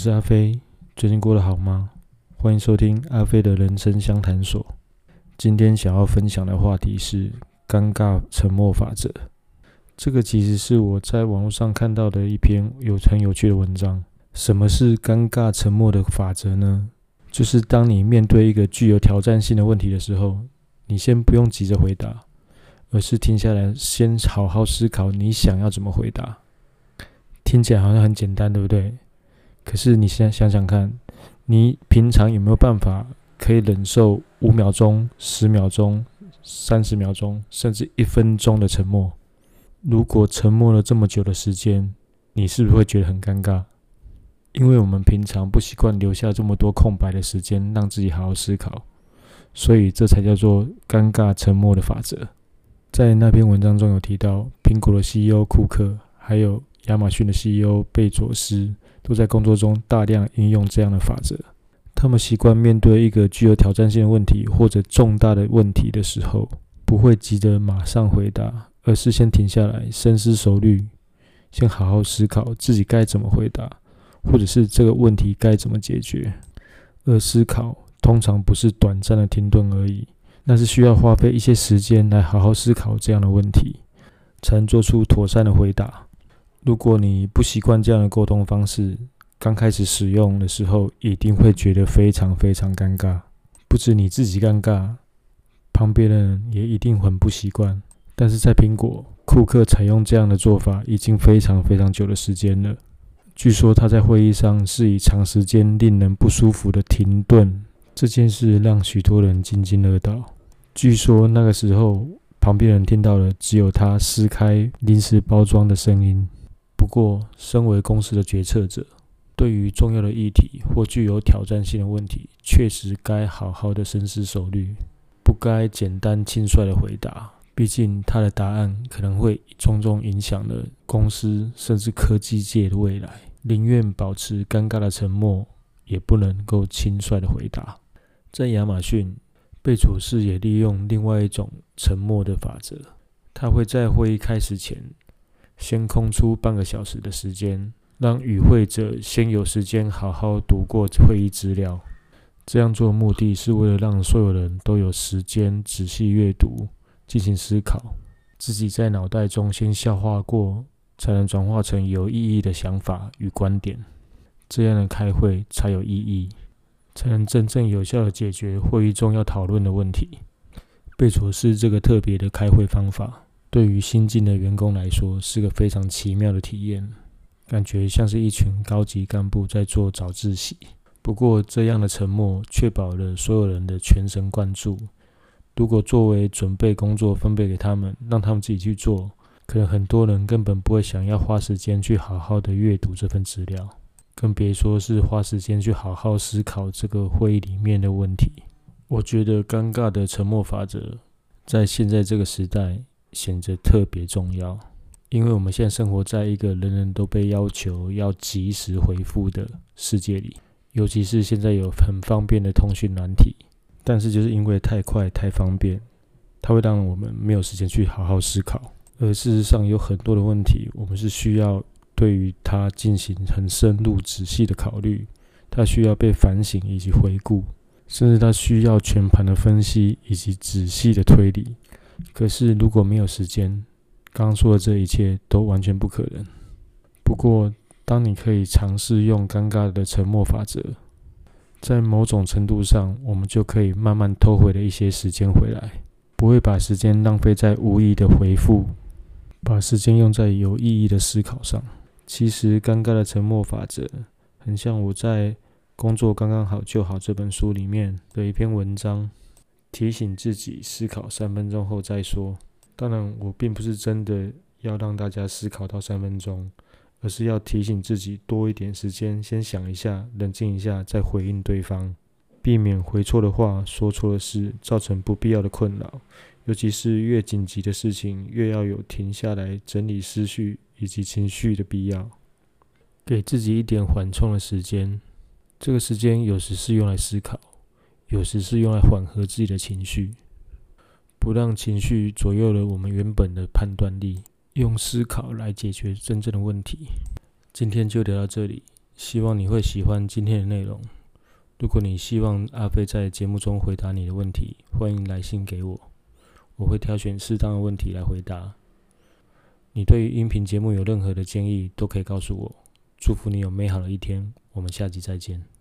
是阿飞，最近过得好吗？欢迎收听阿飞的人生相谈所。今天想要分享的话题是尴尬沉默法则。这个其实是我在网络上看到的一篇有很有趣的文章。什么是尴尬沉默的法则呢？就是当你面对一个具有挑战性的问题的时候，你先不用急着回答，而是停下来，先好好思考你想要怎么回答。听起来好像很简单，对不对？可是你现在想想看，你平常有没有办法可以忍受五秒钟、十秒钟、三十秒钟，甚至一分钟的沉默？如果沉默了这么久的时间，你是不是会觉得很尴尬？因为我们平常不习惯留下这么多空白的时间，让自己好好思考，所以这才叫做尴尬沉默的法则。在那篇文章中有提到，苹果的 CEO 库克还有。亚马逊的 CEO 贝佐斯都在工作中大量应用这样的法则。他们习惯面对一个具有挑战性的问题或者重大的问题的时候，不会急着马上回答，而是先停下来，深思熟虑，先好好思考自己该怎么回答，或者是这个问题该怎么解决。而思考通常不是短暂的停顿而已，那是需要花费一些时间来好好思考这样的问题，才能做出妥善的回答。如果你不习惯这样的沟通方式，刚开始使用的时候，一定会觉得非常非常尴尬。不止你自己尴尬，旁边的人也一定很不习惯。但是在苹果，库克采用这样的做法已经非常非常久的时间了。据说他在会议上是以长时间令人不舒服的停顿这件事让许多人津津乐道。据说那个时候，旁边人听到的只有他撕开临时包装的声音。不过，身为公司的决策者，对于重要的议题或具有挑战性的问题，确实该好好的深思熟虑，不该简单轻率的回答。毕竟，他的答案可能会重重影响了公司甚至科技界的未来。宁愿保持尴尬的沉默，也不能够轻率的回答。在亚马逊，贝佐斯也利用另外一种沉默的法则，他会在会议开始前。先空出半个小时的时间，让与会者先有时间好好读过会议资料。这样做的目的是为了让所有人都有时间仔细阅读、进行思考，自己在脑袋中先消化过，才能转化成有意义的想法与观点。这样的开会才有意义，才能真正有效的解决会议中要讨论的问题。贝佐斯这个特别的开会方法。对于新进的员工来说，是个非常奇妙的体验，感觉像是一群高级干部在做早自习。不过，这样的沉默确保了所有人的全神贯注。如果作为准备工作分配给他们，让他们自己去做，可能很多人根本不会想要花时间去好好的阅读这份资料，更别说是花时间去好好思考这个会议里面的问题。我觉得尴尬的沉默法则，在现在这个时代。显得特别重要，因为我们现在生活在一个人人都被要求要及时回复的世界里，尤其是现在有很方便的通讯软体，但是就是因为太快太方便，它会让我们没有时间去好好思考。而事实上有很多的问题，我们是需要对于它进行很深入仔细的考虑，它需要被反省以及回顾，甚至它需要全盘的分析以及仔细的推理。可是，如果没有时间，刚刚说的这一切都完全不可能。不过，当你可以尝试用尴尬的沉默法则，在某种程度上，我们就可以慢慢偷回了一些时间回来，不会把时间浪费在无意义的回复，把时间用在有意义的思考上。其实，尴尬的沉默法则很像我在《工作刚刚好就好》这本书里面的一篇文章。提醒自己思考三分钟后再说。当然，我并不是真的要让大家思考到三分钟，而是要提醒自己多一点时间，先想一下，冷静一下，再回应对方，避免回错的话、说错的事，造成不必要的困扰。尤其是越紧急的事情，越要有停下来整理思绪以及情绪的必要，给自己一点缓冲的时间。这个时间有时是用来思考。有时是用来缓和自己的情绪，不让情绪左右了我们原本的判断力，用思考来解决真正的问题。今天就聊到这里，希望你会喜欢今天的内容。如果你希望阿飞在节目中回答你的问题，欢迎来信给我，我会挑选适当的问题来回答。你对于音频节目有任何的建议，都可以告诉我。祝福你有美好的一天，我们下集再见。